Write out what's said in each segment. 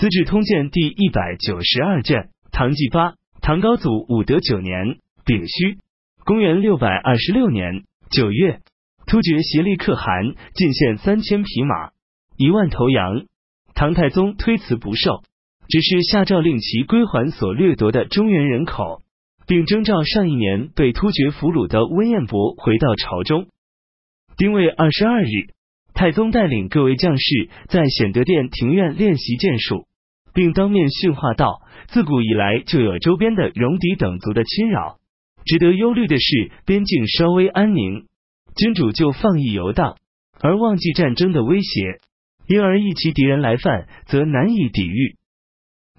资治通鉴》第一百九十二卷，唐纪八，唐高祖武德九年丙戌，公元六百二十六年九月，突厥协力可汗进献三千匹马，一万头羊。唐太宗推辞不受，只是下诏令其归还所掠夺的中原人口，并征召上一年被突厥俘虏的温彦博回到朝中。丁未二十二日，太宗带领各位将士在显德殿庭院练习剑术，并当面训话道：“自古以来就有周边的戎狄等族的侵扰，值得忧虑的是边境稍微安宁，君主就放逸游荡，而忘记战争的威胁。”因而一其敌人来犯，则难以抵御。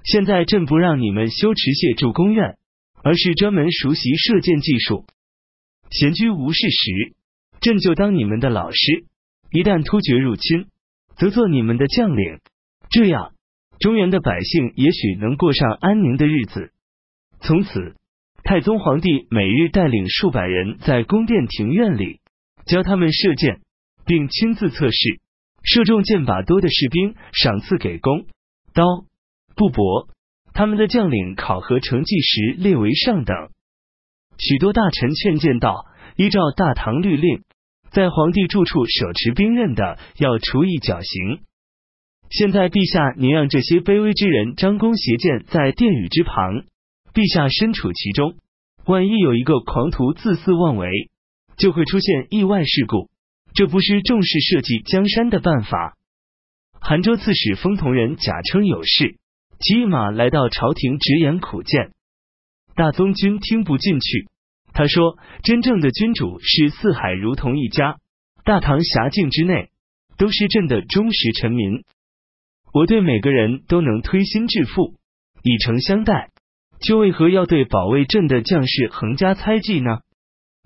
现在朕不让你们修持械筑宫院，而是专门熟悉射箭技术。闲居无事时，朕就当你们的老师。一旦突厥入侵，则做你们的将领。这样，中原的百姓也许能过上安宁的日子。从此，太宗皇帝每日带领数百人在宫殿庭院里教他们射箭，并亲自测试。射中箭靶多的士兵，赏赐给弓、刀、布帛。他们的将领考核成绩时列为上等。许多大臣劝谏道：“依照大唐律令，在皇帝住处手持兵刃的，要处以绞刑。现在陛下，您让这些卑微之人张弓携箭在殿宇之旁，陛下身处其中，万一有一个狂徒自肆妄为，就会出现意外事故。”这不是重视社稷江山的办法。韩州刺史封同人假称有事，骑马来到朝廷直言苦谏。大宗君听不进去，他说：“真正的君主是四海如同一家，大唐辖境之内都是朕的忠实臣民，我对每个人都能推心置腹，以诚相待，却为何要对保卫朕的将士横加猜忌呢？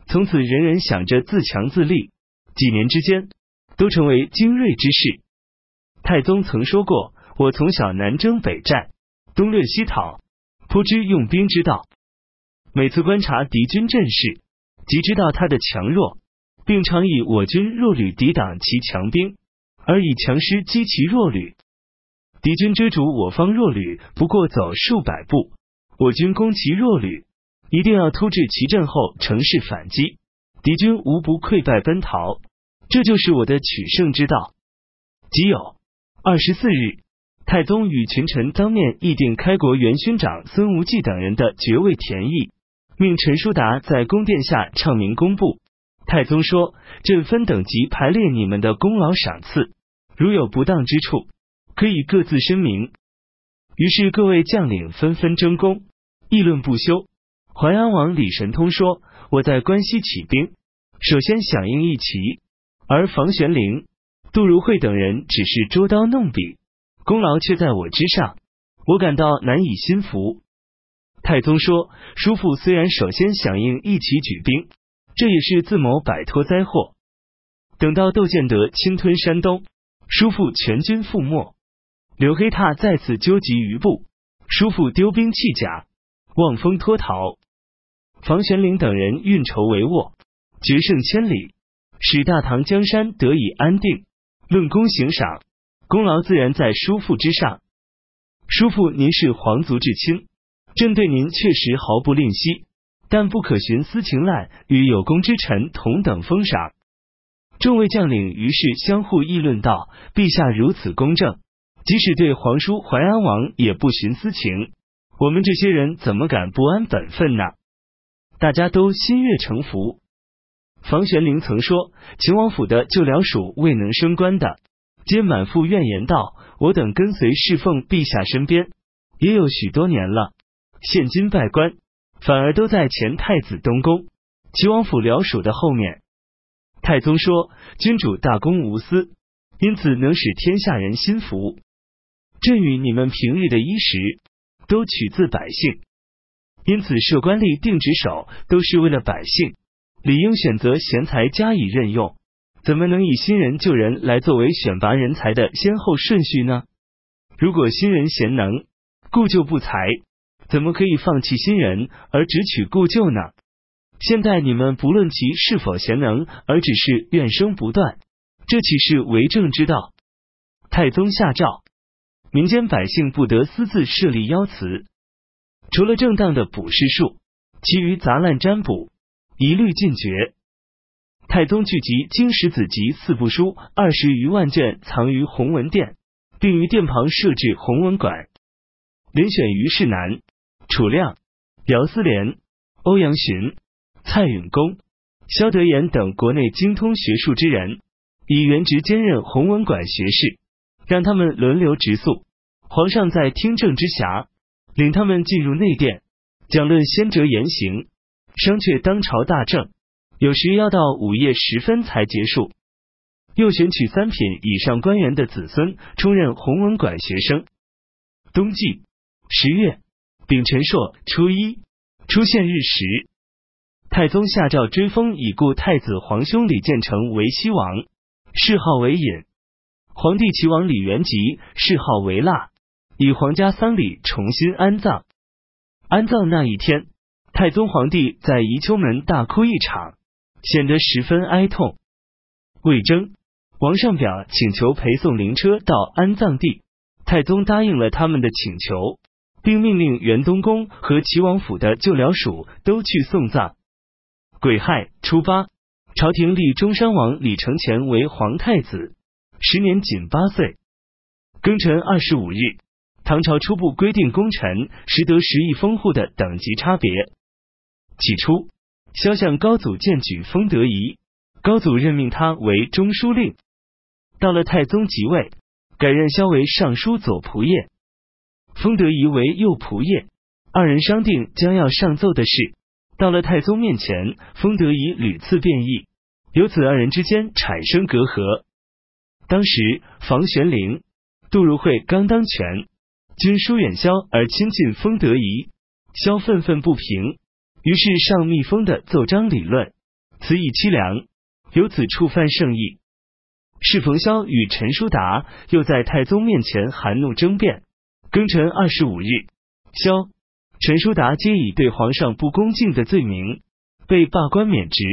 从此人人想着自强自立。”几年之间，都成为精锐之士。太宗曾说过：“我从小南征北战，东掠西讨，颇知用兵之道。每次观察敌军阵势，即知道他的强弱，并常以我军弱旅抵挡其强兵，而以强师击其弱旅。敌军追逐我方弱旅，不过走数百步，我军攻其弱旅，一定要突至其阵后，乘势反击。”敌军无不溃败奔逃，这就是我的取胜之道。即有二十四日，太宗与群臣当面议定开国元勋长孙无忌等人的爵位田邑，命陈叔达在宫殿下唱名公布。太宗说：“朕分等级排列你们的功劳赏赐，如有不当之处，可以各自声明。”于是各位将领纷纷争功，议论不休。淮安王李神通说。我在关西起兵，首先响应一旗，而房玄龄、杜如晦等人只是捉刀弄笔，功劳却在我之上，我感到难以心服。太宗说：“叔父虽然首先响应一起举兵，这也是自谋摆脱灾祸。等到窦建德侵吞山东，叔父全军覆没，刘黑闼再次纠集余部，叔父丢兵弃甲，望风脱逃。”房玄龄等人运筹帷幄，决胜千里，使大唐江山得以安定。论功行赏，功劳自然在叔父之上。叔父，您是皇族至亲，朕对您确实毫不吝惜，但不可徇私情滥，与有功之臣同等封赏。众位将领于是相互议论道：“陛下如此公正，即使对皇叔淮安王也不徇私情，我们这些人怎么敢不安本分呢？”大家都心悦诚服。房玄龄曾说：“秦王府的旧僚属未能升官的，皆满腹怨言道：‘我等跟随侍奉陛下身边，也有许多年了，现今拜官，反而都在前太子东宫秦王府僚属的后面。’太宗说：‘君主大公无私，因此能使天下人心服。朕与你们平日的衣食，都取自百姓。’”因此，设官吏、定职守都是为了百姓，理应选择贤才加以任用。怎么能以新人旧人来作为选拔人才的先后顺序呢？如果新人贤能，故旧不才，怎么可以放弃新人而只取故旧呢？现在你们不论其是否贤能，而只是怨声不断，这岂是为政之道？太宗下诏，民间百姓不得私自设立妖祠。除了正当的卜筮术，其余杂乱占卜一律禁绝。太宗聚集经史子集四部书二十余万卷，藏于弘文殿，并于殿旁设置弘文馆，遴选虞世南、楚亮、姚思廉、欧阳询、蔡允恭、萧德言等国内精通学术之人，以原职兼任弘文馆学士，让他们轮流直宿。皇上在听政之暇，领他们进入内殿，讲论先哲言行，商榷当朝大政。有时要到午夜时分才结束。又选取三品以上官员的子孙充任弘文馆学生。冬季十月丙辰朔初一出现日时，太宗下诏追封已故太子皇兄李建成为西王，谥号为隐。皇帝齐王李元吉谥号为腊，以皇家丧礼重新安葬。安葬那一天，太宗皇帝在宜秋门大哭一场。显得十分哀痛。魏征，王上表请求陪送灵车到安葬地，太宗答应了他们的请求，并命令元东宫和齐王府的旧僚属都去送葬。癸亥初八，朝廷立中山王李承乾为皇太子，时年仅八岁。庚辰二十五日，唐朝初步规定功臣实得十亿封户的等级差别。起初。萧向高祖荐举封德仪，高祖任命他为中书令。到了太宗即位，改任萧为尚书左仆射，封德仪为右仆射。二人商定将要上奏的事，到了太宗面前，封德仪屡次变异，由此二人之间产生隔阂。当时房玄龄、杜如晦刚当权，均疏远萧而亲近封德仪，萧愤愤不平。于是上密封的奏章理论，此以凄凉，由此触犯圣意。适逢萧与陈叔达又在太宗面前含怒争辩，庚辰二十五日，萧、陈叔达皆以对皇上不恭敬的罪名被罢官免职。